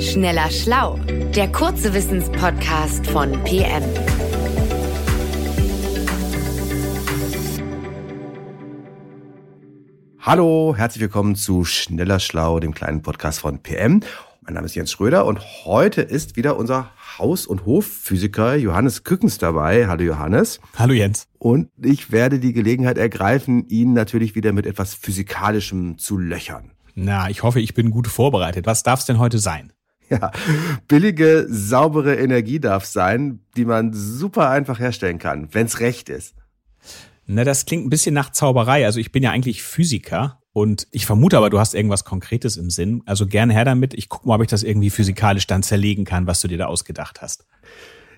Schneller Schlau, der kurze Wissenspodcast von PM. Hallo, herzlich willkommen zu Schneller Schlau, dem kleinen Podcast von PM. Mein Name ist Jens Schröder und heute ist wieder unser Haus- und Hofphysiker Johannes Kückens dabei. Hallo Johannes. Hallo Jens. Und ich werde die Gelegenheit ergreifen, ihn natürlich wieder mit etwas Physikalischem zu löchern. Na, ich hoffe, ich bin gut vorbereitet. Was darf es denn heute sein? Ja, billige, saubere Energie darf sein, die man super einfach herstellen kann, wenn's recht ist. Na, das klingt ein bisschen nach Zauberei. Also ich bin ja eigentlich Physiker und ich vermute aber, du hast irgendwas Konkretes im Sinn. Also gerne her damit. Ich gucke mal, ob ich das irgendwie physikalisch dann zerlegen kann, was du dir da ausgedacht hast.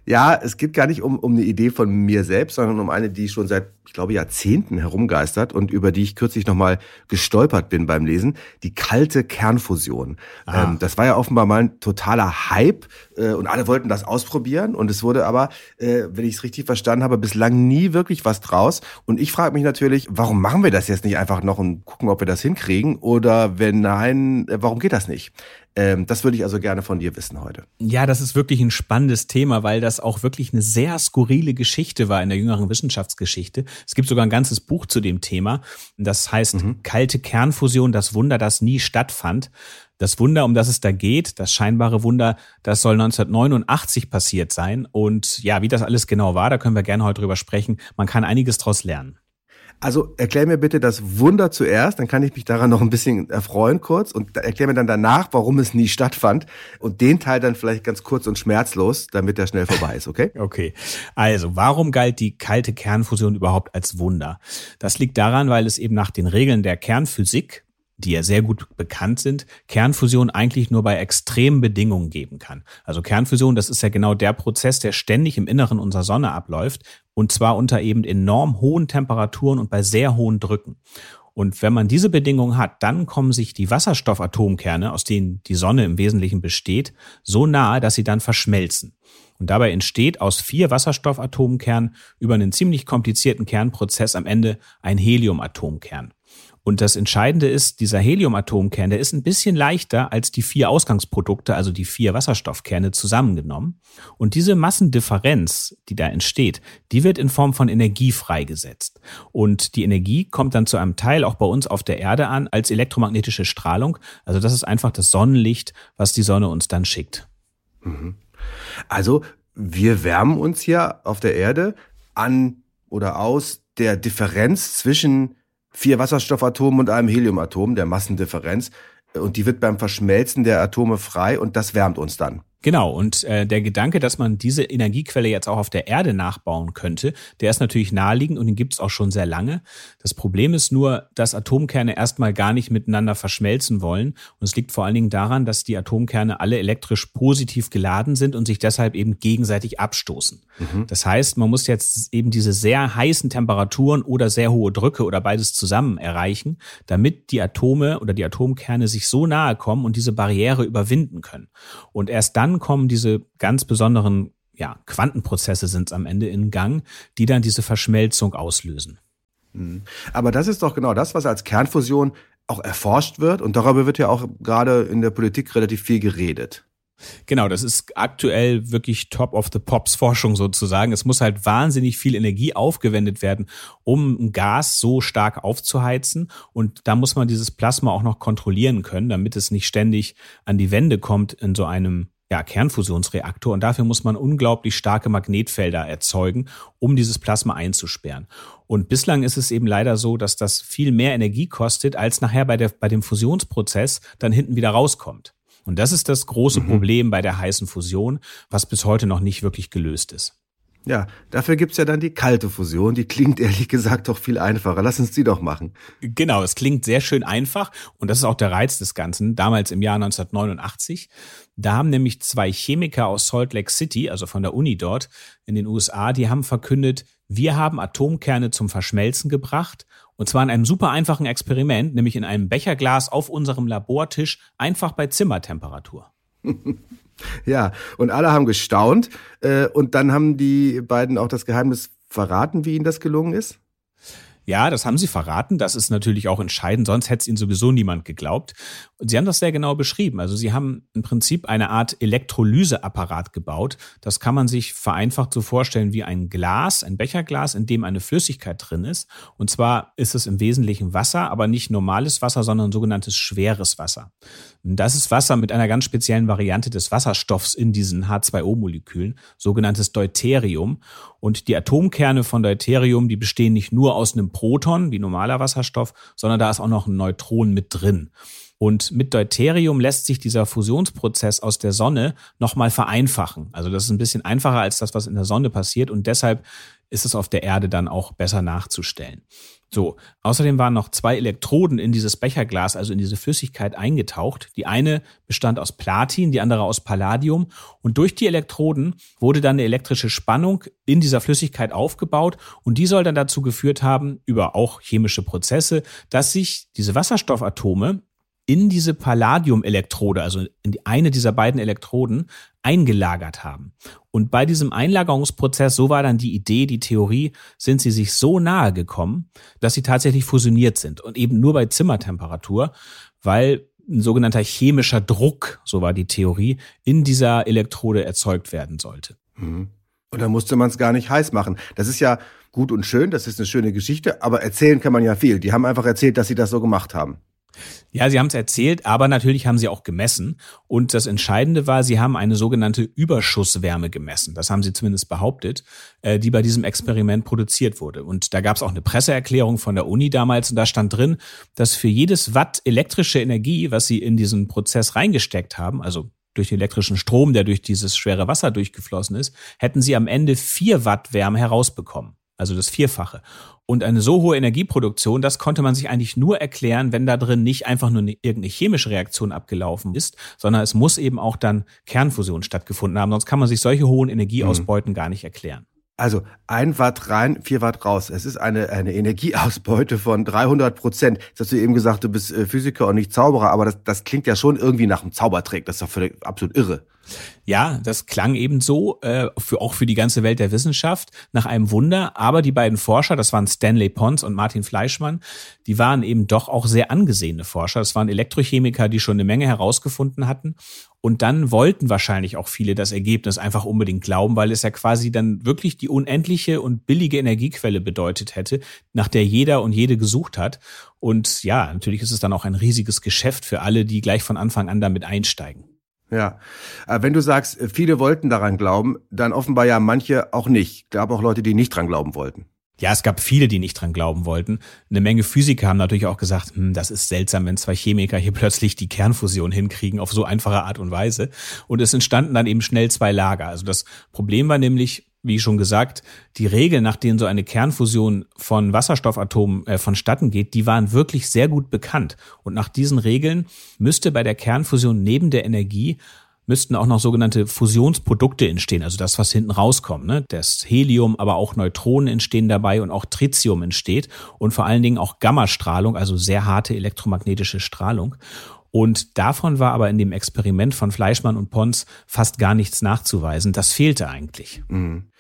Ja, es geht gar nicht um, um eine Idee von mir selbst, sondern um eine, die schon seit, ich glaube, Jahrzehnten herumgeistert und über die ich kürzlich nochmal gestolpert bin beim Lesen. Die kalte Kernfusion. Ah. Ähm, das war ja offenbar mal ein totaler Hype äh, und alle wollten das ausprobieren und es wurde aber, äh, wenn ich es richtig verstanden habe, bislang nie wirklich was draus. Und ich frage mich natürlich, warum machen wir das jetzt nicht einfach noch und gucken, ob wir das hinkriegen? Oder wenn nein, äh, warum geht das nicht? Ähm, das würde ich also gerne von dir wissen heute. Ja, das ist wirklich ein spannendes Thema, weil das auch wirklich eine sehr skurrile Geschichte war in der jüngeren Wissenschaftsgeschichte. Es gibt sogar ein ganzes Buch zu dem Thema. Das heißt mhm. Kalte Kernfusion, das Wunder, das nie stattfand. Das Wunder, um das es da geht, das scheinbare Wunder, das soll 1989 passiert sein. Und ja, wie das alles genau war, da können wir gerne heute drüber sprechen. Man kann einiges daraus lernen. Also erklär mir bitte das Wunder zuerst, dann kann ich mich daran noch ein bisschen erfreuen kurz und erklär mir dann danach, warum es nie stattfand und den Teil dann vielleicht ganz kurz und schmerzlos, damit der schnell vorbei ist, okay? Okay. Also, warum galt die kalte Kernfusion überhaupt als Wunder? Das liegt daran, weil es eben nach den Regeln der Kernphysik die ja sehr gut bekannt sind, Kernfusion eigentlich nur bei extremen Bedingungen geben kann. Also Kernfusion, das ist ja genau der Prozess, der ständig im Inneren unserer Sonne abläuft und zwar unter eben enorm hohen Temperaturen und bei sehr hohen Drücken. Und wenn man diese Bedingungen hat, dann kommen sich die Wasserstoffatomkerne, aus denen die Sonne im Wesentlichen besteht, so nahe, dass sie dann verschmelzen. Und dabei entsteht aus vier Wasserstoffatomkernen über einen ziemlich komplizierten Kernprozess am Ende ein Heliumatomkern. Und das Entscheidende ist, dieser Heliumatomkern, der ist ein bisschen leichter als die vier Ausgangsprodukte, also die vier Wasserstoffkerne zusammengenommen. Und diese Massendifferenz, die da entsteht, die wird in Form von Energie freigesetzt. Und die Energie kommt dann zu einem Teil auch bei uns auf der Erde an als elektromagnetische Strahlung. Also das ist einfach das Sonnenlicht, was die Sonne uns dann schickt. Mhm. Also wir wärmen uns hier auf der Erde an oder aus der Differenz zwischen vier Wasserstoffatomen und einem Heliumatom, der Massendifferenz. Und die wird beim Verschmelzen der Atome frei und das wärmt uns dann. Genau, und äh, der Gedanke, dass man diese Energiequelle jetzt auch auf der Erde nachbauen könnte, der ist natürlich naheliegend und den gibt es auch schon sehr lange. Das Problem ist nur, dass Atomkerne erstmal gar nicht miteinander verschmelzen wollen. Und es liegt vor allen Dingen daran, dass die Atomkerne alle elektrisch positiv geladen sind und sich deshalb eben gegenseitig abstoßen. Mhm. Das heißt, man muss jetzt eben diese sehr heißen Temperaturen oder sehr hohe Drücke oder beides zusammen erreichen, damit die Atome oder die Atomkerne sich so nahe kommen und diese Barriere überwinden können. Und erst dann dann kommen diese ganz besonderen ja, Quantenprozesse sind es am Ende in Gang, die dann diese Verschmelzung auslösen. Mhm. Aber das ist doch genau das, was als Kernfusion auch erforscht wird und darüber wird ja auch gerade in der Politik relativ viel geredet. Genau, das ist aktuell wirklich Top of the Pops Forschung sozusagen. Es muss halt wahnsinnig viel Energie aufgewendet werden, um ein Gas so stark aufzuheizen. Und da muss man dieses Plasma auch noch kontrollieren können, damit es nicht ständig an die Wände kommt in so einem ja, Kernfusionsreaktor und dafür muss man unglaublich starke Magnetfelder erzeugen, um dieses Plasma einzusperren. Und bislang ist es eben leider so, dass das viel mehr Energie kostet, als nachher bei, der, bei dem Fusionsprozess dann hinten wieder rauskommt. Und das ist das große mhm. Problem bei der heißen Fusion, was bis heute noch nicht wirklich gelöst ist. Ja, dafür gibt's ja dann die kalte Fusion. Die klingt ehrlich gesagt doch viel einfacher. Lass uns die doch machen. Genau, es klingt sehr schön einfach und das ist auch der Reiz des Ganzen. Damals im Jahr 1989, da haben nämlich zwei Chemiker aus Salt Lake City, also von der Uni dort in den USA, die haben verkündet, wir haben Atomkerne zum Verschmelzen gebracht und zwar in einem super einfachen Experiment, nämlich in einem Becherglas auf unserem Labortisch, einfach bei Zimmertemperatur. Ja, und alle haben gestaunt. Äh, und dann haben die beiden auch das Geheimnis verraten, wie ihnen das gelungen ist? Ja, das haben Sie verraten. Das ist natürlich auch entscheidend, sonst hätte es Ihnen sowieso niemand geglaubt. Und Sie haben das sehr genau beschrieben. Also Sie haben im Prinzip eine Art Elektrolyseapparat gebaut. Das kann man sich vereinfacht so vorstellen wie ein Glas, ein Becherglas, in dem eine Flüssigkeit drin ist. Und zwar ist es im Wesentlichen Wasser, aber nicht normales Wasser, sondern sogenanntes schweres Wasser. Und das ist Wasser mit einer ganz speziellen Variante des Wasserstoffs in diesen H2O-Molekülen, sogenanntes Deuterium. Und die Atomkerne von Deuterium, die bestehen nicht nur aus einem Proton, wie normaler Wasserstoff, sondern da ist auch noch ein Neutron mit drin. Und mit Deuterium lässt sich dieser Fusionsprozess aus der Sonne nochmal vereinfachen. Also das ist ein bisschen einfacher als das, was in der Sonne passiert. Und deshalb ist es auf der Erde dann auch besser nachzustellen. So, außerdem waren noch zwei Elektroden in dieses Becherglas, also in diese Flüssigkeit eingetaucht. Die eine bestand aus Platin, die andere aus Palladium. Und durch die Elektroden wurde dann eine elektrische Spannung in dieser Flüssigkeit aufgebaut. Und die soll dann dazu geführt haben, über auch chemische Prozesse, dass sich diese Wasserstoffatome in diese Palladium-Elektrode, also in die eine dieser beiden Elektroden, eingelagert haben. Und bei diesem Einlagerungsprozess, so war dann die Idee, die Theorie, sind sie sich so nahe gekommen, dass sie tatsächlich fusioniert sind und eben nur bei Zimmertemperatur, weil ein sogenannter chemischer Druck, so war die Theorie, in dieser Elektrode erzeugt werden sollte. Mhm. Und da musste man es gar nicht heiß machen. Das ist ja gut und schön, das ist eine schöne Geschichte, aber erzählen kann man ja viel. Die haben einfach erzählt, dass sie das so gemacht haben. Ja, Sie haben es erzählt, aber natürlich haben Sie auch gemessen. Und das Entscheidende war, Sie haben eine sogenannte Überschusswärme gemessen. Das haben Sie zumindest behauptet, äh, die bei diesem Experiment produziert wurde. Und da gab es auch eine Presseerklärung von der Uni damals und da stand drin, dass für jedes Watt elektrische Energie, was Sie in diesen Prozess reingesteckt haben, also durch den elektrischen Strom, der durch dieses schwere Wasser durchgeflossen ist, hätten Sie am Ende vier Watt Wärme herausbekommen also das Vierfache. Und eine so hohe Energieproduktion, das konnte man sich eigentlich nur erklären, wenn da drin nicht einfach nur eine, irgendeine chemische Reaktion abgelaufen ist, sondern es muss eben auch dann Kernfusion stattgefunden haben. Sonst kann man sich solche hohen Energieausbeuten mhm. gar nicht erklären. Also ein Watt rein, vier Watt raus. Es ist eine, eine Energieausbeute von 300 Prozent. Jetzt hast du eben gesagt, du bist äh, Physiker und nicht Zauberer, aber das, das klingt ja schon irgendwie nach einem Zaubertrick. Das ist doch völlig, absolut irre. Ja, das klang eben so, äh, für, auch für die ganze Welt der Wissenschaft, nach einem Wunder. Aber die beiden Forscher, das waren Stanley Pons und Martin Fleischmann, die waren eben doch auch sehr angesehene Forscher. Das waren Elektrochemiker, die schon eine Menge herausgefunden hatten. Und dann wollten wahrscheinlich auch viele das Ergebnis einfach unbedingt glauben, weil es ja quasi dann wirklich die unendliche und billige Energiequelle bedeutet hätte, nach der jeder und jede gesucht hat. Und ja, natürlich ist es dann auch ein riesiges Geschäft für alle, die gleich von Anfang an damit einsteigen. Ja, äh, wenn du sagst, viele wollten daran glauben, dann offenbar ja manche auch nicht. Gab auch Leute, die nicht dran glauben wollten. Ja, es gab viele, die nicht dran glauben wollten. Eine Menge Physiker haben natürlich auch gesagt, hm, das ist seltsam, wenn zwei Chemiker hier plötzlich die Kernfusion hinkriegen auf so einfache Art und Weise. Und es entstanden dann eben schnell zwei Lager. Also das Problem war nämlich, wie schon gesagt, die Regeln, nach denen so eine Kernfusion von Wasserstoffatomen äh, vonstatten geht, die waren wirklich sehr gut bekannt. Und nach diesen Regeln müsste bei der Kernfusion neben der Energie müssten auch noch sogenannte Fusionsprodukte entstehen, also das, was hinten rauskommt. Ne? Das Helium, aber auch Neutronen entstehen dabei und auch Tritium entsteht und vor allen Dingen auch Gammastrahlung, also sehr harte elektromagnetische Strahlung. Und davon war aber in dem Experiment von Fleischmann und Pons fast gar nichts nachzuweisen. Das fehlte eigentlich. Mhm.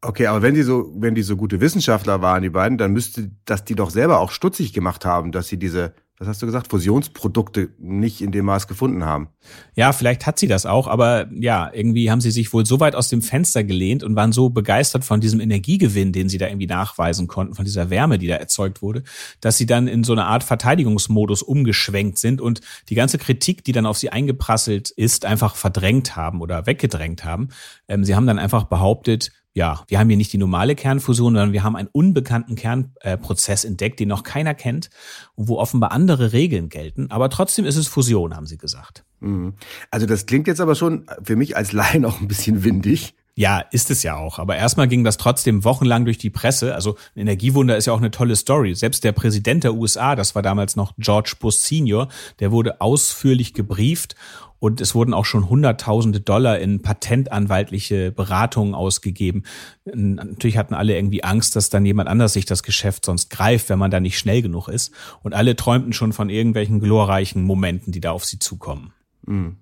Okay, aber wenn die so, wenn die so gute Wissenschaftler waren, die beiden, dann müsste das die doch selber auch stutzig gemacht haben, dass sie diese was hast du gesagt, Fusionsprodukte nicht in dem Maß gefunden haben. Ja, vielleicht hat sie das auch, aber ja, irgendwie haben sie sich wohl so weit aus dem Fenster gelehnt und waren so begeistert von diesem Energiegewinn, den sie da irgendwie nachweisen konnten, von dieser Wärme, die da erzeugt wurde, dass sie dann in so eine Art Verteidigungsmodus umgeschwenkt sind und die ganze Kritik, die dann auf sie eingeprasselt ist, einfach verdrängt haben oder weggedrängt haben. Ähm, sie haben dann einfach behauptet, ja, wir haben hier nicht die normale Kernfusion, sondern wir haben einen unbekannten Kernprozess entdeckt, den noch keiner kennt und wo offenbar andere Regeln gelten. Aber trotzdem ist es Fusion, haben sie gesagt. Mhm. Also das klingt jetzt aber schon für mich als Laien auch ein bisschen windig. Ja, ist es ja auch. Aber erstmal ging das trotzdem wochenlang durch die Presse. Also ein Energiewunder ist ja auch eine tolle Story. Selbst der Präsident der USA, das war damals noch George Bush Senior, der wurde ausführlich gebrieft und es wurden auch schon Hunderttausende Dollar in patentanwaltliche Beratungen ausgegeben. Natürlich hatten alle irgendwie Angst, dass dann jemand anders sich das Geschäft sonst greift, wenn man da nicht schnell genug ist. Und alle träumten schon von irgendwelchen glorreichen Momenten, die da auf sie zukommen. Mhm.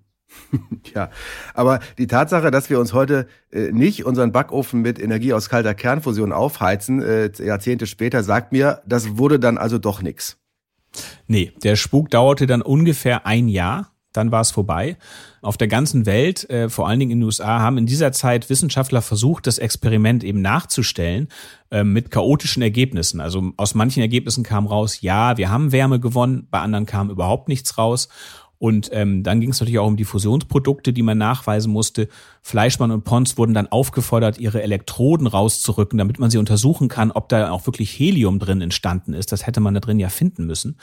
Ja, aber die Tatsache, dass wir uns heute äh, nicht unseren Backofen mit Energie aus kalter Kernfusion aufheizen, äh, Jahrzehnte später, sagt mir, das wurde dann also doch nix. Nee, der Spuk dauerte dann ungefähr ein Jahr dann war es vorbei. Auf der ganzen Welt, äh, vor allen Dingen in den USA, haben in dieser Zeit Wissenschaftler versucht, das Experiment eben nachzustellen äh, mit chaotischen Ergebnissen. Also aus manchen Ergebnissen kam raus, ja, wir haben Wärme gewonnen, bei anderen kam überhaupt nichts raus. Und ähm, dann ging es natürlich auch um die Fusionsprodukte, die man nachweisen musste. Fleischmann und Pons wurden dann aufgefordert, ihre Elektroden rauszurücken, damit man sie untersuchen kann, ob da auch wirklich Helium drin entstanden ist. Das hätte man da drin ja finden müssen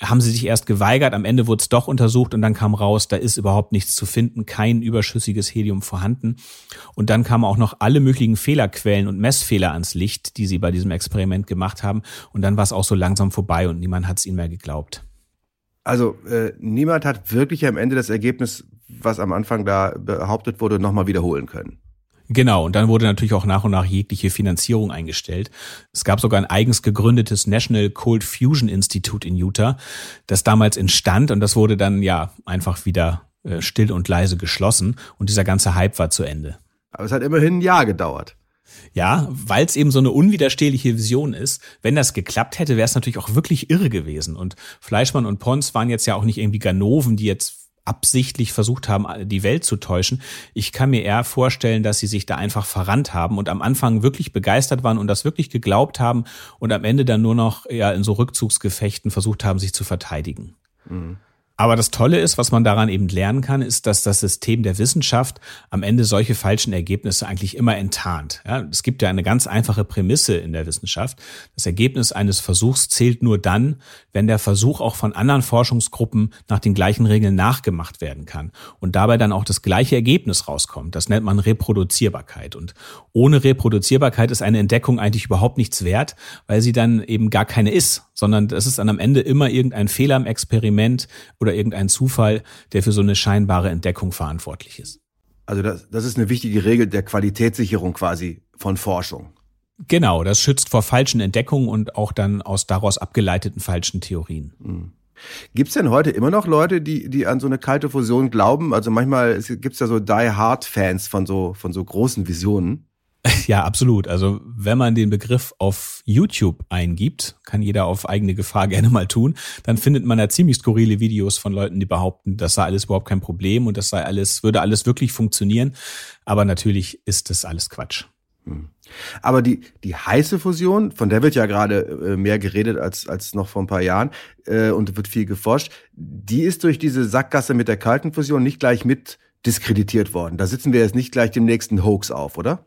haben sie sich erst geweigert, am Ende wurde es doch untersucht und dann kam raus, da ist überhaupt nichts zu finden, kein überschüssiges Helium vorhanden. Und dann kamen auch noch alle möglichen Fehlerquellen und Messfehler ans Licht, die sie bei diesem Experiment gemacht haben. Und dann war es auch so langsam vorbei und niemand hat es ihnen mehr geglaubt. Also äh, niemand hat wirklich am Ende das Ergebnis, was am Anfang da behauptet wurde, nochmal wiederholen können. Genau, und dann wurde natürlich auch nach und nach jegliche Finanzierung eingestellt. Es gab sogar ein eigens gegründetes National Cold Fusion Institute in Utah, das damals entstand und das wurde dann ja einfach wieder äh, still und leise geschlossen und dieser ganze Hype war zu Ende. Aber es hat immerhin ein Jahr gedauert. Ja, weil es eben so eine unwiderstehliche Vision ist. Wenn das geklappt hätte, wäre es natürlich auch wirklich irre gewesen. Und Fleischmann und Pons waren jetzt ja auch nicht irgendwie Ganoven, die jetzt absichtlich versucht haben, die Welt zu täuschen. Ich kann mir eher vorstellen, dass sie sich da einfach verrannt haben und am Anfang wirklich begeistert waren und das wirklich geglaubt haben und am Ende dann nur noch ja in so Rückzugsgefechten versucht haben, sich zu verteidigen. Mhm. Aber das Tolle ist, was man daran eben lernen kann, ist, dass das System der Wissenschaft am Ende solche falschen Ergebnisse eigentlich immer enttarnt. Ja, es gibt ja eine ganz einfache Prämisse in der Wissenschaft. Das Ergebnis eines Versuchs zählt nur dann, wenn der Versuch auch von anderen Forschungsgruppen nach den gleichen Regeln nachgemacht werden kann und dabei dann auch das gleiche Ergebnis rauskommt. Das nennt man Reproduzierbarkeit. Und ohne Reproduzierbarkeit ist eine Entdeckung eigentlich überhaupt nichts wert, weil sie dann eben gar keine ist, sondern es ist dann am Ende immer irgendein Fehler im Experiment oder irgendein Zufall, der für so eine scheinbare Entdeckung verantwortlich ist. Also das, das ist eine wichtige Regel der Qualitätssicherung quasi von Forschung. Genau, das schützt vor falschen Entdeckungen und auch dann aus daraus abgeleiteten falschen Theorien. Mhm. Gibt es denn heute immer noch Leute, die, die an so eine kalte Fusion glauben? Also manchmal gibt es ja so Die-Hard-Fans von so, von so großen Visionen. Ja, absolut. Also wenn man den Begriff auf YouTube eingibt, kann jeder auf eigene Gefahr gerne mal tun, dann findet man da ziemlich skurrile Videos von Leuten, die behaupten, das sei alles überhaupt kein Problem und das sei alles, würde alles wirklich funktionieren. Aber natürlich ist das alles Quatsch. Hm. Aber die, die heiße Fusion, von der wird ja gerade äh, mehr geredet als, als noch vor ein paar Jahren äh, und wird viel geforscht, die ist durch diese Sackgasse mit der kalten Fusion nicht gleich mit diskreditiert worden. Da sitzen wir jetzt nicht gleich dem nächsten Hoax auf, oder?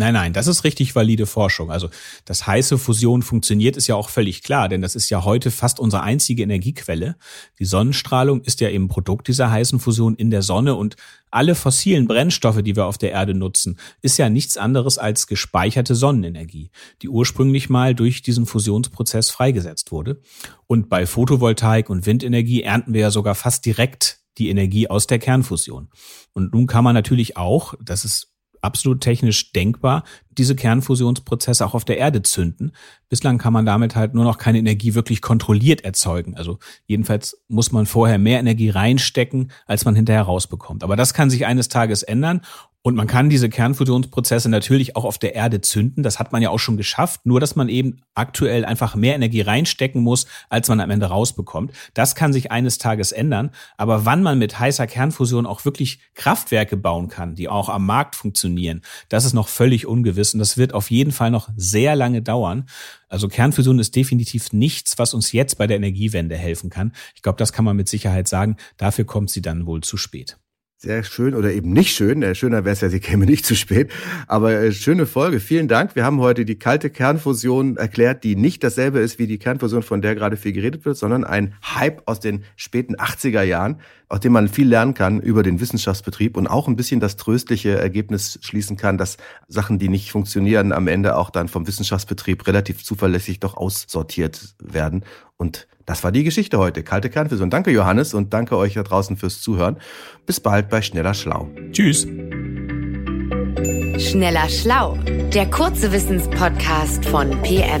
Nein, nein, das ist richtig valide Forschung. Also, dass heiße Fusion funktioniert, ist ja auch völlig klar, denn das ist ja heute fast unsere einzige Energiequelle. Die Sonnenstrahlung ist ja eben Produkt dieser heißen Fusion in der Sonne und alle fossilen Brennstoffe, die wir auf der Erde nutzen, ist ja nichts anderes als gespeicherte Sonnenenergie, die ursprünglich mal durch diesen Fusionsprozess freigesetzt wurde. Und bei Photovoltaik und Windenergie ernten wir ja sogar fast direkt die Energie aus der Kernfusion. Und nun kann man natürlich auch, das ist absolut technisch denkbar, diese Kernfusionsprozesse auch auf der Erde zünden. Bislang kann man damit halt nur noch keine Energie wirklich kontrolliert erzeugen. Also jedenfalls muss man vorher mehr Energie reinstecken, als man hinterher rausbekommt. Aber das kann sich eines Tages ändern und man kann diese Kernfusionsprozesse natürlich auch auf der Erde zünden. Das hat man ja auch schon geschafft. Nur, dass man eben aktuell einfach mehr Energie reinstecken muss, als man am Ende rausbekommt. Das kann sich eines Tages ändern. Aber wann man mit heißer Kernfusion auch wirklich Kraftwerke bauen kann, die auch am Markt funktionieren, das ist noch völlig ungewiss. Und das wird auf jeden Fall noch sehr lange dauern. Also Kernfusion ist definitiv nichts, was uns jetzt bei der Energiewende helfen kann. Ich glaube, das kann man mit Sicherheit sagen. Dafür kommt sie dann wohl zu spät. Sehr schön oder eben nicht schön. Äh, schöner wäre es ja, sie käme nicht zu spät. Aber äh, schöne Folge. Vielen Dank. Wir haben heute die kalte Kernfusion erklärt, die nicht dasselbe ist wie die Kernfusion, von der gerade viel geredet wird, sondern ein Hype aus den späten 80er Jahren, aus dem man viel lernen kann über den Wissenschaftsbetrieb und auch ein bisschen das tröstliche Ergebnis schließen kann, dass Sachen, die nicht funktionieren, am Ende auch dann vom Wissenschaftsbetrieb relativ zuverlässig doch aussortiert werden und das war die Geschichte heute. Kalte Kernfusion. Danke, Johannes, und danke euch da draußen fürs Zuhören. Bis bald bei Schneller Schlau. Tschüss. Schneller Schlau, der kurze Wissenspodcast von PM.